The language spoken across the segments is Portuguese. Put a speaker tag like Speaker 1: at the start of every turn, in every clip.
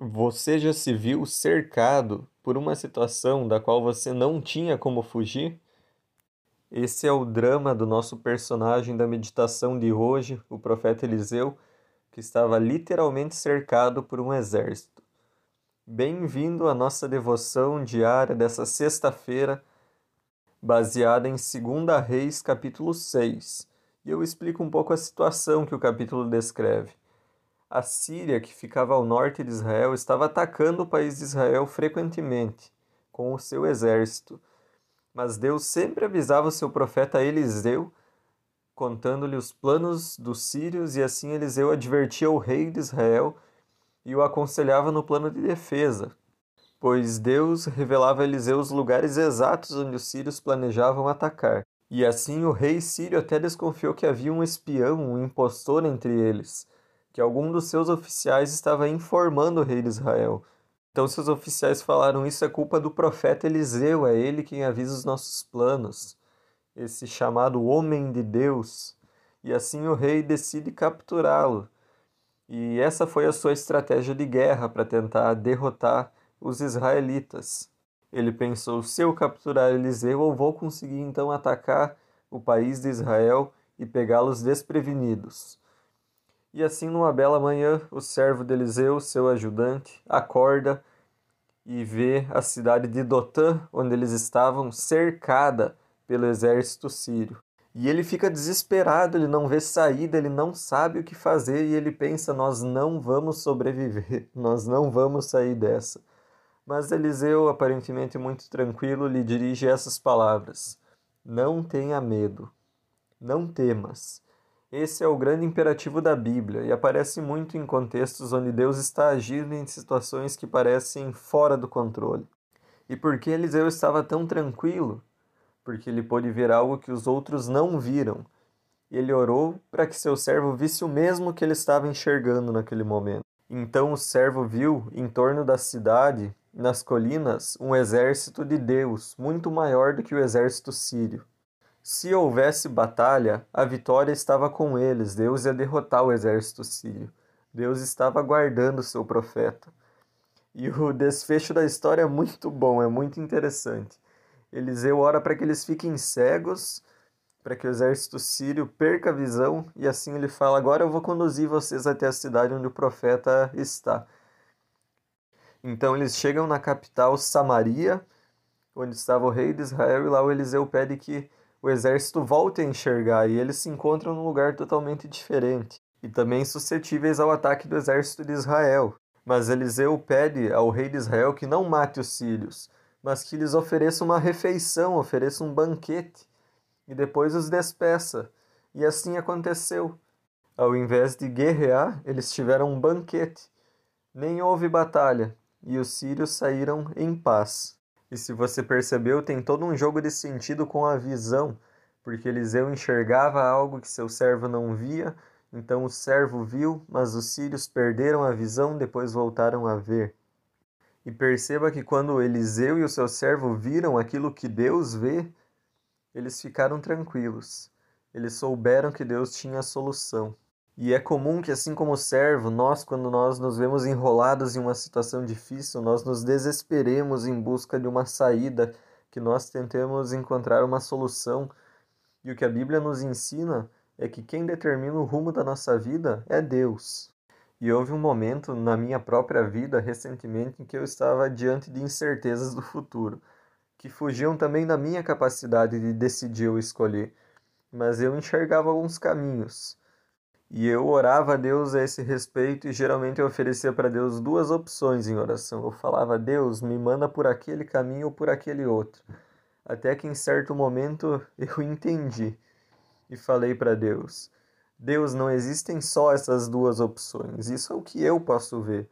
Speaker 1: Você já se viu cercado por uma situação da qual você não tinha como fugir? Esse é o drama do nosso personagem da meditação de hoje, o profeta Eliseu, que estava literalmente cercado por um exército. Bem-vindo à nossa devoção diária dessa sexta-feira, baseada em 2 Reis, capítulo 6. E eu explico um pouco a situação que o capítulo descreve. A Síria, que ficava ao norte de Israel, estava atacando o país de Israel frequentemente com o seu exército. Mas Deus sempre avisava o seu profeta Eliseu, contando-lhe os planos dos sírios, e assim Eliseu advertia o rei de Israel e o aconselhava no plano de defesa, pois Deus revelava a Eliseu os lugares exatos onde os sírios planejavam atacar. E assim o rei sírio até desconfiou que havia um espião, um impostor entre eles que algum dos seus oficiais estava informando o rei de Israel. Então seus oficiais falaram: Isso é culpa do profeta Eliseu, é ele quem avisa os nossos planos. Esse chamado homem de Deus. E assim o rei decide capturá-lo. E essa foi a sua estratégia de guerra para tentar derrotar os israelitas. Ele pensou: se eu capturar Eliseu, eu vou conseguir então atacar o país de Israel e pegá-los desprevenidos. E assim, numa bela manhã, o servo de Eliseu, seu ajudante, acorda e vê a cidade de Dotã, onde eles estavam, cercada pelo exército sírio. E ele fica desesperado, ele não vê saída, ele não sabe o que fazer e ele pensa: nós não vamos sobreviver, nós não vamos sair dessa. Mas Eliseu, aparentemente muito tranquilo, lhe dirige essas palavras: Não tenha medo, não temas esse é o grande imperativo da Bíblia e aparece muito em contextos onde Deus está agindo em situações que parecem fora do controle. E por que Eliseu estava tão tranquilo? Porque ele pôde ver algo que os outros não viram. Ele orou para que seu servo visse o mesmo que ele estava enxergando naquele momento. Então o servo viu, em torno da cidade, nas colinas, um exército de Deus, muito maior do que o exército sírio. Se houvesse batalha, a vitória estava com eles, Deus ia derrotar o exército sírio. Deus estava guardando seu profeta. E o desfecho da história é muito bom, é muito interessante. Eliseu ora para que eles fiquem cegos, para que o exército sírio perca a visão, e assim ele fala: Agora eu vou conduzir vocês até a cidade onde o profeta está. Então eles chegam na capital Samaria, onde estava o rei de Israel, e lá o Eliseu pede que o exército volta a enxergar e eles se encontram num lugar totalmente diferente e também suscetíveis ao ataque do exército de Israel. Mas Eliseu pede ao rei de Israel que não mate os sírios, mas que lhes ofereça uma refeição, ofereça um banquete e depois os despeça. E assim aconteceu. Ao invés de guerrear, eles tiveram um banquete. Nem houve batalha, e os sírios saíram em paz. E se você percebeu, tem todo um jogo de sentido com a visão, porque Eliseu enxergava algo que seu servo não via, então o servo viu, mas os sírios perderam a visão, depois voltaram a ver. E perceba que quando Eliseu e o seu servo viram aquilo que Deus vê, eles ficaram tranquilos. Eles souberam que Deus tinha a solução. E é comum que, assim como o servo, nós, quando nós nos vemos enrolados em uma situação difícil, nós nos desesperemos em busca de uma saída, que nós tentemos encontrar uma solução. E o que a Bíblia nos ensina é que quem determina o rumo da nossa vida é Deus. E houve um momento na minha própria vida, recentemente, em que eu estava diante de incertezas do futuro, que fugiam também da minha capacidade de decidir ou escolher. Mas eu enxergava alguns caminhos e eu orava a Deus a esse respeito e geralmente eu oferecia para Deus duas opções em oração. Eu falava: "Deus, me manda por aquele caminho ou por aquele outro". Até que em certo momento eu entendi e falei para Deus: Deus, não existem só essas duas opções. Isso é o que eu posso ver.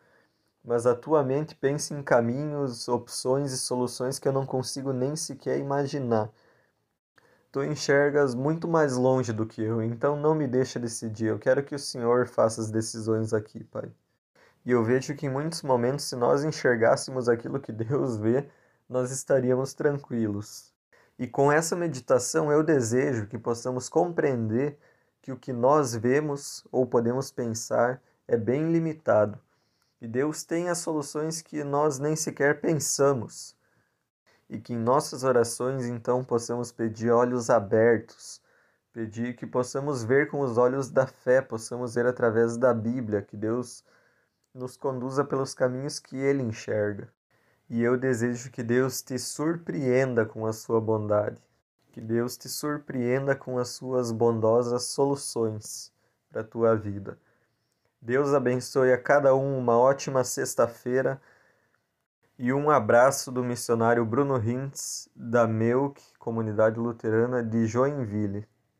Speaker 1: Mas a tua mente pensa em caminhos, opções e soluções que eu não consigo nem sequer imaginar tu enxergas muito mais longe do que eu, então não me deixa decidir. Eu quero que o Senhor faça as decisões aqui, Pai. E eu vejo que em muitos momentos, se nós enxergássemos aquilo que Deus vê, nós estaríamos tranquilos. E com essa meditação, eu desejo que possamos compreender que o que nós vemos ou podemos pensar é bem limitado E Deus tem as soluções que nós nem sequer pensamos. E que em nossas orações então possamos pedir olhos abertos, pedir que possamos ver com os olhos da fé, possamos ver através da Bíblia, que Deus nos conduza pelos caminhos que Ele enxerga. E eu desejo que Deus te surpreenda com a sua bondade, que Deus te surpreenda com as suas bondosas soluções para a tua vida. Deus abençoe a cada um uma ótima sexta-feira e um abraço do missionário Bruno Hintz, da MEUC, Comunidade Luterana de Joinville.